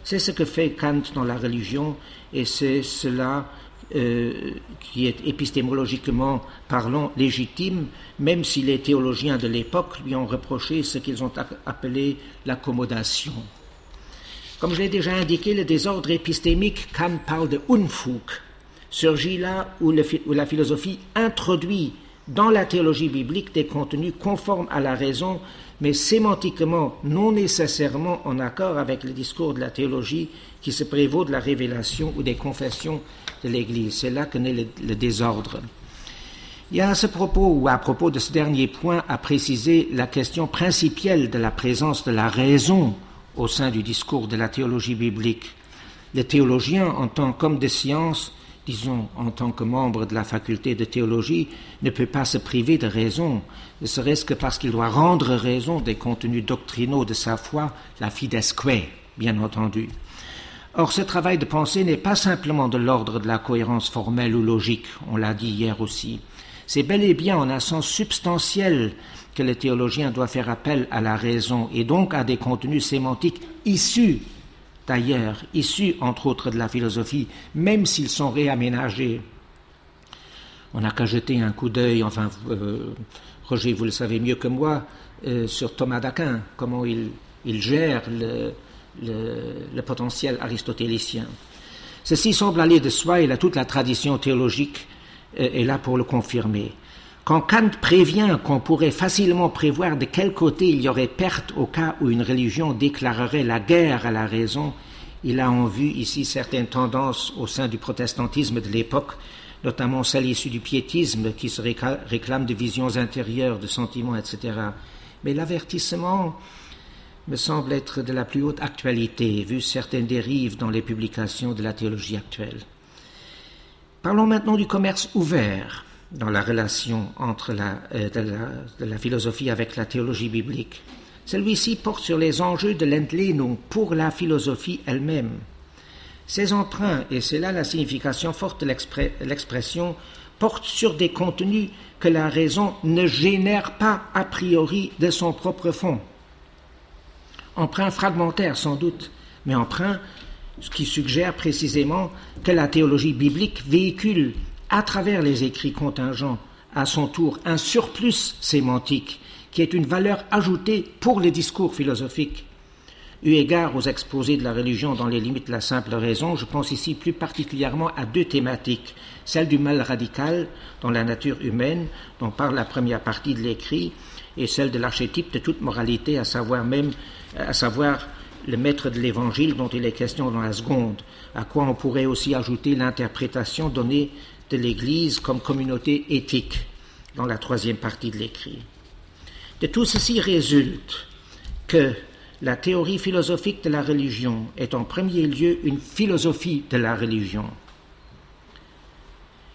C'est ce que fait Kant dans la religion et c'est cela euh, qui est épistémologiquement parlant légitime, même si les théologiens de l'époque lui ont reproché ce qu'ils ont appelé l'accommodation. Comme je l'ai déjà indiqué, le désordre épistémique, Kant parle de Unfug, surgit là où, où la philosophie introduit dans la théologie biblique des contenus conformes à la raison, mais sémantiquement non nécessairement en accord avec le discours de la théologie qui se prévaut de la révélation ou des confessions de l'Église. C'est là que naît le, le, désordre. Il y a à ce propos, ou à propos de ce dernier point, à préciser la question principielle de la présence de la raison au sein du discours de la théologie biblique. Les théologiens, en tant qu'hommes de science, disons, en tant que membre de la faculté de théologie, ne peut pas se priver de raison, ne serait-ce que parce qu'il doit rendre raison des contenus doctrinaux de sa foi, la fidesque, bien entendu. Or, ce travail de pensée n'est pas simplement de l'ordre de la cohérence formelle ou logique, on l'a dit hier aussi. C'est bel et bien en un sens substantiel que le théologien doit faire appel à la raison et donc à des contenus sémantiques issus d'ailleurs, issus entre autres de la philosophie, même s'ils sont réaménagés. On n'a qu'à jeter un coup d'œil, enfin, euh, Roger, vous le savez mieux que moi, euh, sur Thomas d'Aquin, comment il, gère le, le, potentiel aristotélicien. Ceci semble aller de soi et toute la tradition théologique est là pour le confirmer. Quand Kant prévient qu'on pourrait facilement prévoir de quel côté il y aurait perte au cas où une religion déclarerait la guerre à la raison, il a en vue ici certaines tendances au sein du protestantisme de l'époque, notamment celles issues du piétisme qui se réclament de visions intérieures, de sentiments, etc. Mais l'avertissement me semble être de la plus haute actualité, vu certaines dérives dans les publications de la théologie actuelle. Parlons maintenant du commerce ouvert dans la relation entre la, euh, de, la, philosophie avec la théologie biblique. Celui-ci porte sur les enjeux de l'entlénung pour la philosophie elle-même. Ces emprunts, et c'est là la signification forte de l'expression, portent sur des contenus que la raison ne génère pas a priori de son propre fond. Emprunt fragmentaire sans doute, mais emprunt qui suggère précisément que la théologie biblique véhicule à travers les écrits contingents, à son tour, un surplus sémantique qui est une valeur ajoutée pour les discours philosophiques. Eu égard aux exposés de la religion dans les limites de la simple raison, je pense ici plus particulièrement à deux thématiques, celle du mal radical dans la nature humaine, dont parle la première partie de l'écrit, et celle de l'archétype de toute moralité, à savoir même, à savoir le maître de l'évangile dont il est question dans la seconde, à quoi on pourrait aussi ajouter l'interprétation donnée de l'Église comme communauté éthique dans la troisième partie de l'écrit. De tout ceci résulte que la théorie philosophique de la religion est en premier lieu une philosophie de la religion.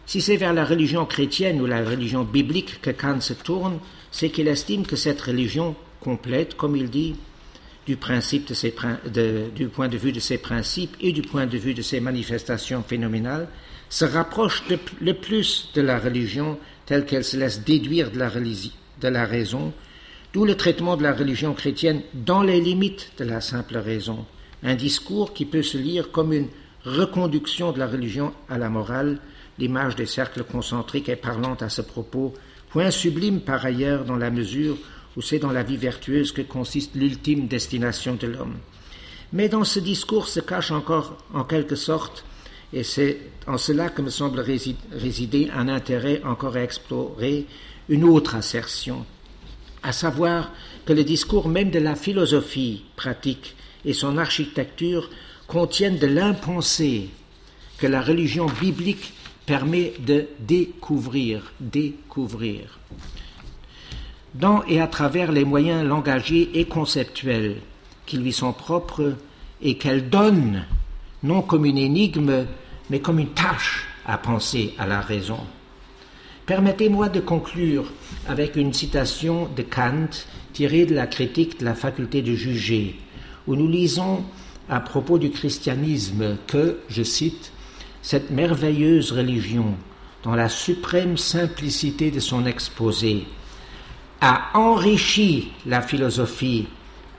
Si c'est vers la religion chrétienne ou la religion biblique que Kant se tourne, c'est qu'il estime que cette religion complète, comme il dit, du, principe de du point de vue de ses principes et du point de vue de ses manifestations phénoménales, se rapproche le plus de la religion telle qu'elle se laisse déduire de la, de la raison, d'où le traitement de la religion chrétienne dans les limites de la simple raison, un discours qui peut se lire comme une reconduction de la religion à la morale, l'image des cercles concentriques est parlante à ce propos, point sublime par ailleurs dans la mesure où c'est dans la vie vertueuse que consiste l'ultime destination de l'homme. Mais dans ce discours se cache encore, en quelque sorte, et c'est en cela que me semble résider un intérêt encore à explorer, une autre assertion, à savoir que le discours même de la philosophie pratique et son architecture contiennent de l'impensé que la religion biblique permet de découvrir, découvrir. Dans et à travers les moyens langagiers et conceptuels qui lui sont propres et qu'elle donne, non comme une énigme, mais comme une tâche à penser à la raison. Permettez-moi de conclure avec une citation de Kant tirée de la critique de la faculté de juger, où nous lisons à propos du christianisme que, je cite, cette merveilleuse religion, dans la suprême simplicité de son exposé, a enrichi la philosophie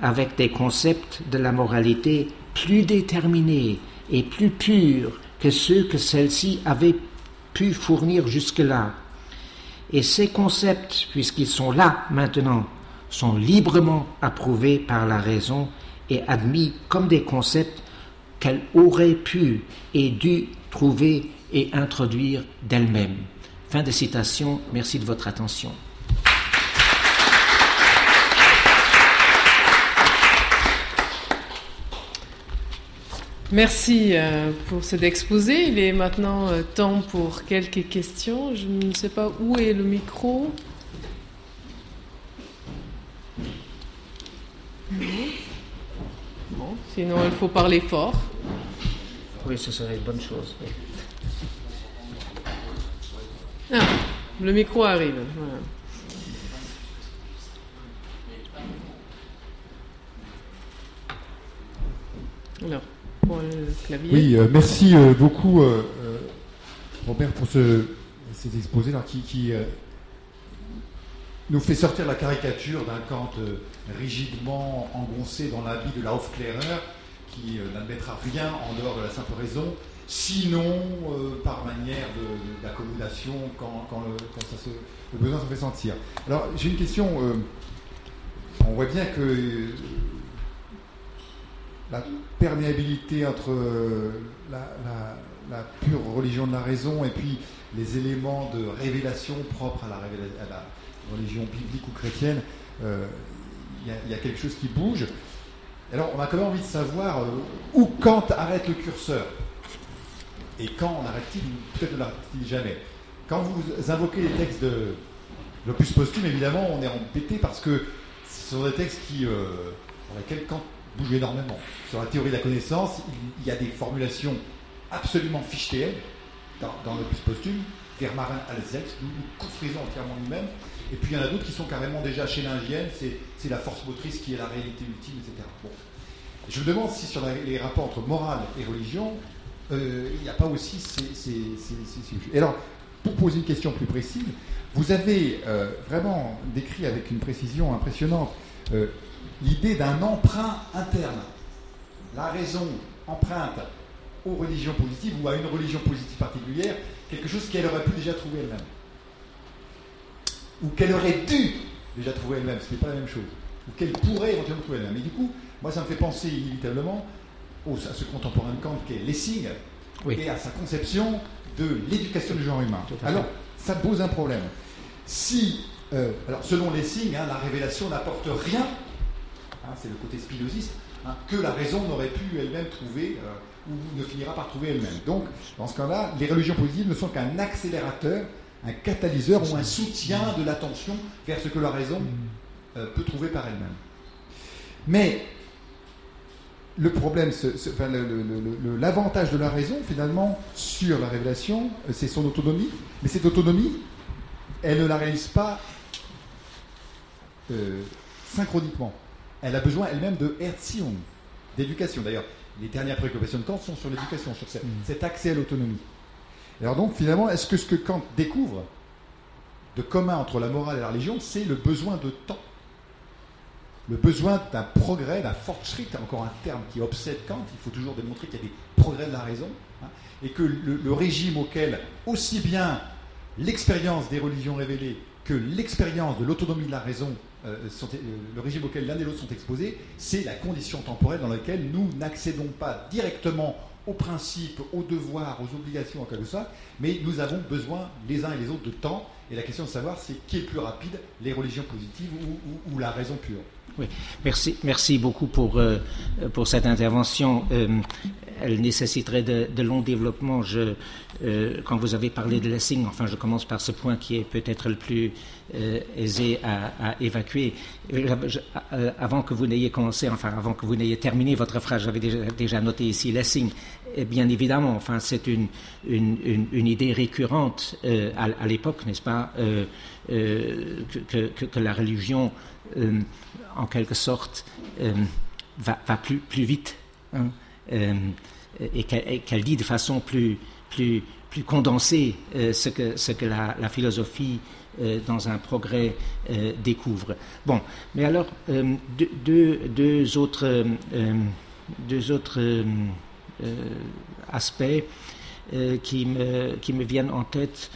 avec des concepts de la moralité plus déterminés et plus purs que ceux que celle-ci avait pu fournir jusque-là. Et ces concepts, puisqu'ils sont là maintenant, sont librement approuvés par la raison et admis comme des concepts qu'elle aurait pu et dû trouver et introduire d'elle-même. Fin de citation, merci de votre attention. Merci euh, pour cet exposé. Il est maintenant euh, temps pour quelques questions. Je ne sais pas où est le micro. Bon, sinon il faut parler fort. Oui, ce serait une bonne chose. Ah, le micro arrive. Alors. Oui, euh, merci euh, beaucoup, euh, Robert, pour ce, cet exposé là qui, nous fait sortir la caricature d'un Kant rigidement engoncé dans l'habit de la qui n'admettra rien en dehors de la simple raison, sinon par manière d'accommodation quand, le, besoin se fait sentir. Alors j'ai une question. on voit bien que la perméabilité entre euh, la, pure religion de la raison et puis les éléments de révélation propres à la, religion biblique ou chrétienne, euh, il y, a quelque chose qui bouge. Alors on a quand même envie de savoir euh, où Kant arrête le curseur? Et quand on arrête-t-il, peut-être ne l'arrête-t-il jamais. Quand vous invoquez les textes de l'opus posthume, évidemment, on est embêté parce que ce sont des textes qui, pour lesquels Kant bouge énormément. Sur la théorie de la connaissance, il y a des formulations absolument fichéennes dans, dans l'opus posthume, Vermarin Alzelst, nous, nous construisons entièrement nous-mêmes, et puis il y en a d'autres qui sont carrément déjà schellingiennes, c'est la force motrice qui est la réalité ultime, etc. Bon. Je me demande si sur les rapports entre morale et religion, euh, il n'y a pas aussi ces, ces, Et alors, pour poser une question plus précise, vous avez euh, vraiment décrit avec une précision impressionnante euh, l'idée d'un emprunt interne. La raison emprunte aux religions positives ou à une religion positive particulière quelque chose qu'elle aurait pu déjà trouver elle-même. Ou qu'elle aurait dû déjà trouver elle-même, ce n'est pas la même chose. Ou qu'elle pourrait éventuellement trouver elle-même. Et du coup, moi, ça me fait penser inévitablement à ce contemporain de Kant qui est Lessing et à sa conception de l'éducation du genre humain. Alors, ça pose un problème. Si, euh, alors selon Lessing, hein, la révélation n'apporte rien Hein, c'est le côté spinoziste, hein, que la raison n'aurait pu elle-même trouver euh, ou ne finira par trouver elle-même. Donc, dans ce cas-là, les religions positives ne sont qu'un accélérateur, un catalyseur ou un soutien de l'attention vers ce que la raison euh, peut trouver par elle-même. Mais le problème, l'avantage de la raison, finalement, sur la révélation, euh, c'est son autonomie. Mais cette autonomie, elle ne la réalise pas synchroniquement elle a besoin elle-même de Erziehung, d'éducation. D'ailleurs, les dernières préoccupations de Kant sont sur l'éducation, sur mm. cet accès à l'autonomie. Alors donc, finalement, est-ce que ce que Kant découvre de commun entre la morale et la religion, c'est le besoin de temps? Le besoin d'un progrès, d'un fortschritt, encore un terme qui obsède Kant, il faut toujours démontrer qu'il y a des progrès de la raison, hein, et que le, régime auquel aussi bien l'expérience des religions révélées que l'expérience de l'autonomie de la raison euh, euh, le régime auquel l'un et l'autre sont exposés, c'est la condition temporelle dans laquelle nous n'accédons pas directement aux principes, aux devoirs, aux obligations en quelque sorte, mais nous avons besoin les uns et les autres de temps. Et la question de savoir, c'est qui est plus rapide, les religions positives ou, la raison pure. Oui, merci, merci beaucoup pour, euh, pour cette intervention. Elle nécessiterait de, longs développements. Je, quand vous avez parlé de Lessing, enfin, je commence par ce point qui est peut-être le plus euh, aisé à, évacuer. Euh, avant que vous n'ayez commencé, enfin avant que vous n'ayez terminé votre phrase, j'avais déjà, noté ici Lessing. Bien évidemment, enfin c'est une, une, idée récurrente euh, à, l'époque, n'est-ce pas, que, la religion, en quelque sorte, va, plus, plus vite. Hein, et qu'elle dit de façon plus, plus, plus condensée ce que, ce que la, philosophie euh, dans un progrès euh, découvre. Bon, mais alors, euh, deux, autres, deux autres aspects qui, me, qui me viennent en tête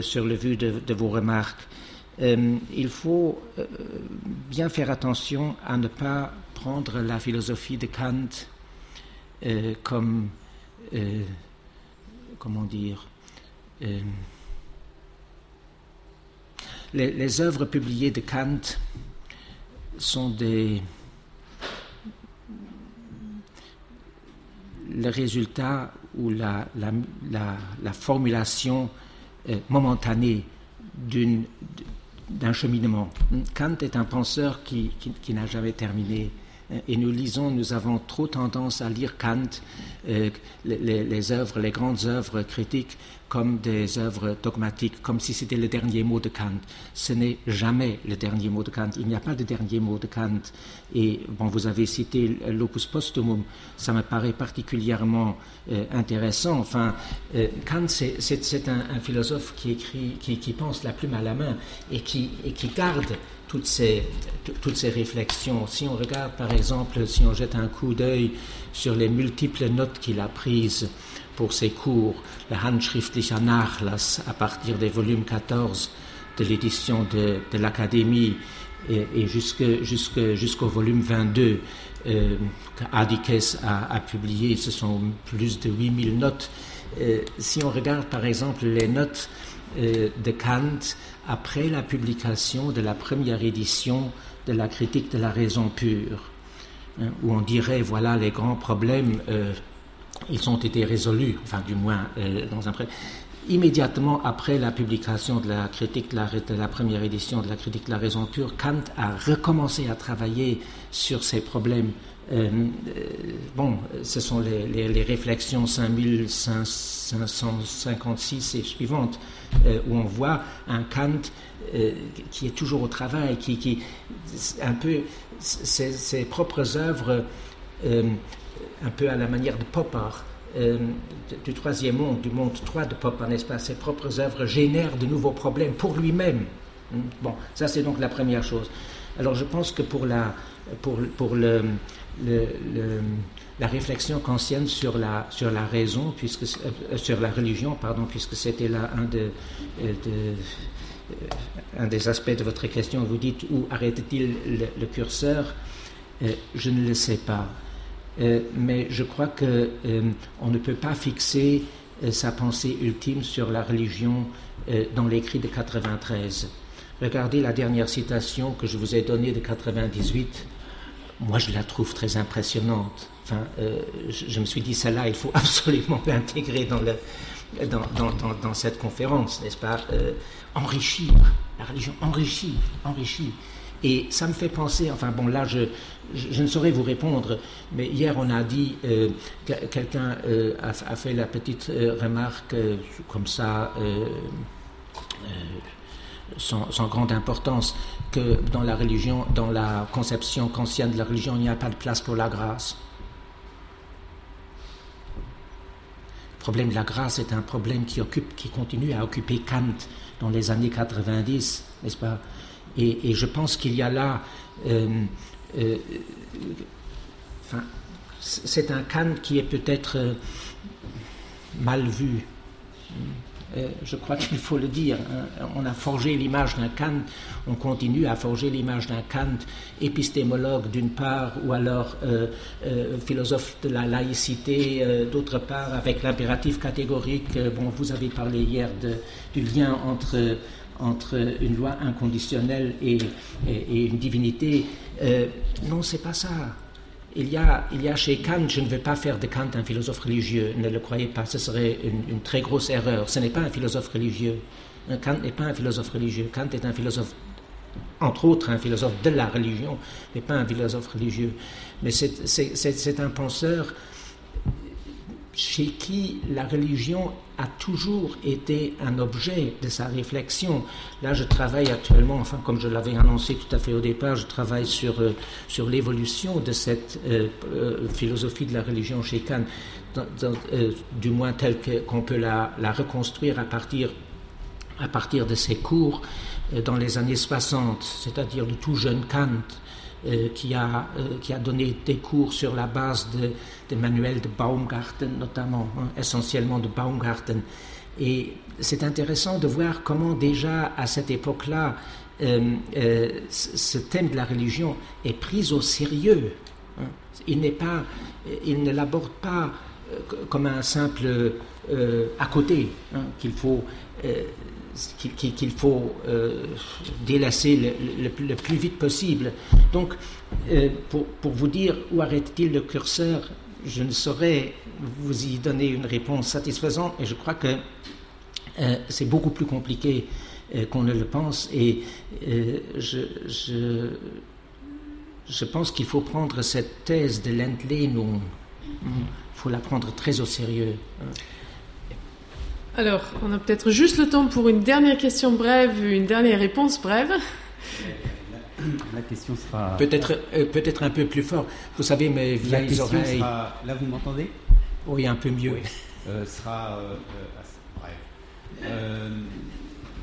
sur le vu de, vos remarques. il faut bien faire attention à ne pas prendre la philosophie de Kant comme, comment dire, les, les, œuvres publiées de Kant sont des le résultat ou la, la, la, formulation euh, momentanée d'un cheminement. Kant est un penseur qui, qui n'a jamais terminé et nous lisons, nous avons trop tendance à lire Kant, euh, les, œuvres, les grandes œuvres critiques, comme des œuvres dogmatiques, comme si c'était le dernier mot de Kant. Ce n'est jamais le dernier mot de Kant. Il n'y a pas de dernier mot de Kant. Et bon, vous avez cité l'opus posthumum, ça me paraît particulièrement euh, intéressant. Enfin, euh, Kant, c'est un, philosophe qui écrit, qui, pense la plume à la main et qui garde toutes ces, toutes ces réflexions. Si on regarde, par exemple, si on jette un coup d'œil sur les multiples notes qu'il a prises pour ses cours, le Handschriftlicher Nachlass, à partir des volumes 14 de l'édition de, de l'Académie et, et jusqu'au volume 22 euh, qu'Adikes a, publié, ce sont plus de 8000 notes. Euh, si on regarde par exemple les notes de Kant après la publication de la première édition de la critique de la raison pure, hein, où on dirait, voilà, les grands problèmes, euh, ils ont été résolus, enfin du moins euh, dans un... Immédiatement après la publication de la critique de la, première édition de la critique de la raison pure, Kant a recommencé à travailler sur ces problèmes. Euh, bon, ce sont les, les, les réflexions 5556 et suivantes, euh, où on voit un Kant euh, qui est toujours au travail, qui, qui un peu ses, propres œuvres, un peu à la manière de Popper, du troisième monde, du monde 3 de Popper, n'est-ce pas? Ses propres œuvres génèrent de nouveaux problèmes pour lui-même. Bon, ça c'est donc la première chose. Alors je pense que pour, la, pour, pour réflexion kantienne sur la, sur la raison, puisque, euh, sur la religion, pardon, puisque c'était là euh, euh, un des aspects de votre question. Vous dites où arrête-t-il le, curseur? Je ne le sais pas. mais je crois que on ne peut pas fixer sa pensée ultime sur la religion dans l'écrit de 93. Regardez la dernière citation que je vous ai donnée de 98 moi je la trouve très impressionnante. Enfin, euh, je, me suis dit, celle-là, il faut absolument l'intégrer dans, dans, dans, dans, cette conférence, n'est-ce pas? Euh, Enrichir, la religion enrichit, enrichit. Et ça me fait penser, enfin bon, là, je, je, ne saurais vous répondre, mais hier on a dit, euh, quelqu'un a, fait la petite remarque comme ça sans, grande importance que dans la religion, dans la conception kantienne de la religion, il n'y a pas de place pour la grâce. Le problème de la grâce est un problème qui, occupe, qui continue à occuper Kant dans les années 90, n'est-ce pas? Et, je pense qu'il y a là... Euh, euh, c'est un Kant qui est peut-être euh, mal vu. Euh, je crois qu'il faut le dire, hein, on a forgé l'image d'un Kant, on continue à forger l'image d'un Kant épistémologue d'une part, ou alors euh, euh, philosophe de la laïcité d'autre part, avec l'impératif catégorique. Bon, vous avez parlé hier du lien entre, entre une loi inconditionnelle et, et, une divinité. Non, c'est pas ça. Il y, a, il y a chez Kant, je ne veux pas faire de Kant un philosophe religieux, ne le croyez pas, ce serait une, une très grosse erreur. Ce n'est pas un philosophe religieux. Kant n'est pas un philosophe religieux. Kant est un philosophe, entre autres, un philosophe de la religion, mais pas un philosophe religieux. Mais c'est un penseur chez qui la religion a toujours été un objet de sa réflexion. Là, je travaille actuellement, enfin, comme je l'avais annoncé tout à fait au départ, je travaille sur, euh, sur l'évolution de cette euh, euh, philosophie de la religion chez Kant, du moins telle qu'on peut la, la, reconstruire à partir, à partir de ses cours dans les années 60, c'est-à-dire le tout jeune Kant. Euh, qui, a, euh, qui a donné des cours sur la base de, de manuels de Baumgarten, notamment, hein, essentiellement de Baumgarten. Et c'est intéressant de voir comment déjà à cette époque-là, euh ce thème de la religion est pris au sérieux. Hein. Il, n'est pas, il ne l'aborde pas comme un simple à côté hein, qu'il faut qu'il faut délasser le, plus vite possible. Donc, pour, pour, vous dire où arrête-t-il le curseur, je ne saurais vous y donner une réponse satisfaisante, et je crois que c'est beaucoup plus compliqué qu'on ne le pense, et je, je pense qu'il faut prendre cette thèse de l'entlehnung, il faut la prendre très au sérieux. Alors, on a peut-être juste le temps pour une dernière question brève, une dernière réponse brève. La question sera. Peut-être euh, peut-être un peu plus fort. Vous savez, mes vieilles la oreilles. Sera... Là, vous m'entendez? Oui, un peu mieux. Oui. Euh, sera euh, assez brève.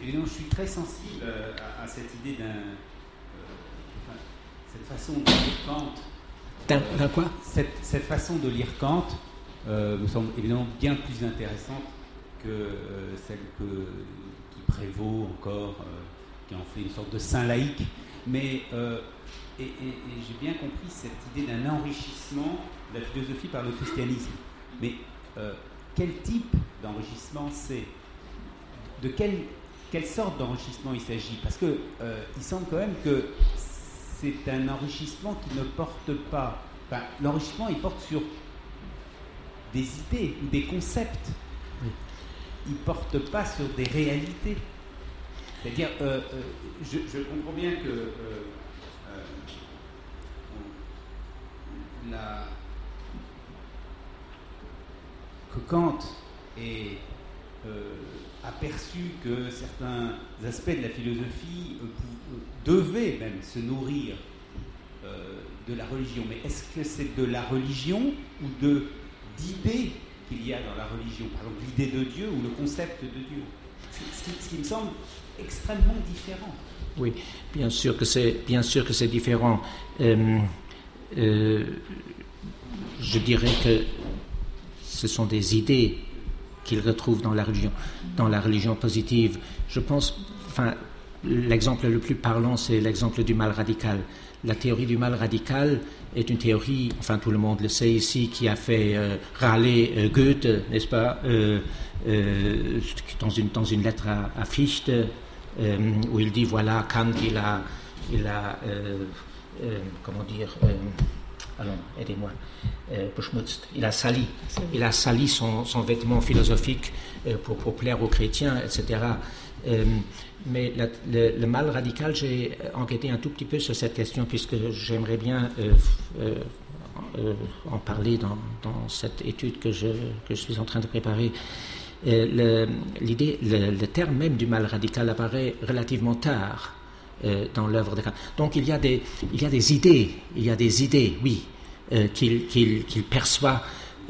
évidemment, je suis très sensible à, à cette idée d'un cette façon de lire Kant. D'un quoi? Cette, cette, façon de lire Kant euh, me semble évidemment bien plus intéressante que euh, celle que, qui prévaut encore, euh, qui en fait une sorte de saint laïque. Mais, et, et, j'ai bien compris cette idée d'un enrichissement de la philosophie par le christianisme. Mais quel type d'enrichissement c'est? De quelle, quelle sorte d'enrichissement il s'agit? Parce qu'il il semble quand même que c'est un enrichissement qui ne porte pas. L'enrichissement, il porte sur des idées ou des concepts. Il ne porte pas sur des réalités. C'est-à-dire, euh, euh, je, comprends bien que euh, Kant est aperçu que certains aspects de la philosophie devaient même se nourrir de la religion. Mais est-ce que c'est de la religion ou d'idées qu'il y a dans la religion Par exemple, l'idée de Dieu ou le concept de Dieu ce qui, me semble extrêmement différent. Oui, bien sûr que c'est bien sûr que c'est différent. je dirais que ce sont des idées qu'il retrouve dans la religion, dans la religion positive. Je pense, enfin, l'exemple le plus parlant, c'est l'exemple du mal radical. La théorie du mal radical est une théorie, enfin tout le monde le sait ici, qui a fait euh, râler euh, Goethe, n'est-ce pas, euh, dans, une, dans une lettre à, Fichte, où il dit voilà, Kant, il a, il a comment dire, alors aidez-moi, il a sali, il a sali son, vêtement philosophique pour, plaire aux chrétiens, etc. Euh, mais le, mal radical, j'ai enquêté un tout petit peu sur cette question puisque j'aimerais bien en parler dans, cette étude que je, suis en train de préparer. L'idée, le, terme même du mal radical apparaît relativement tard dans l'œuvre de Kant. Donc il y, a des, idées, il y a des idées, oui, euh, qu'il perçoit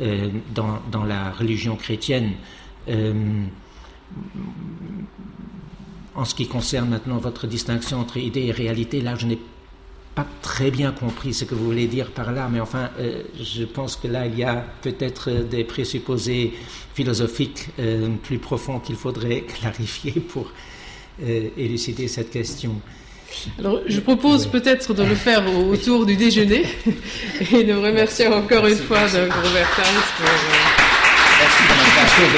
euh, dans, la religion chrétienne. Euh, en ce qui concerne maintenant votre distinction entre idée et réalité, là, je n'ai pas très bien compris ce que vous voulez dire par là, mais enfin, je pense que là, il y a peut-être des présupposés philosophiques plus profonds qu'il faudrait clarifier pour élucider cette question. Alors, je propose peut-être de le faire autour du déjeuner et de remercier encore une fois Robert Tice pour. Euh,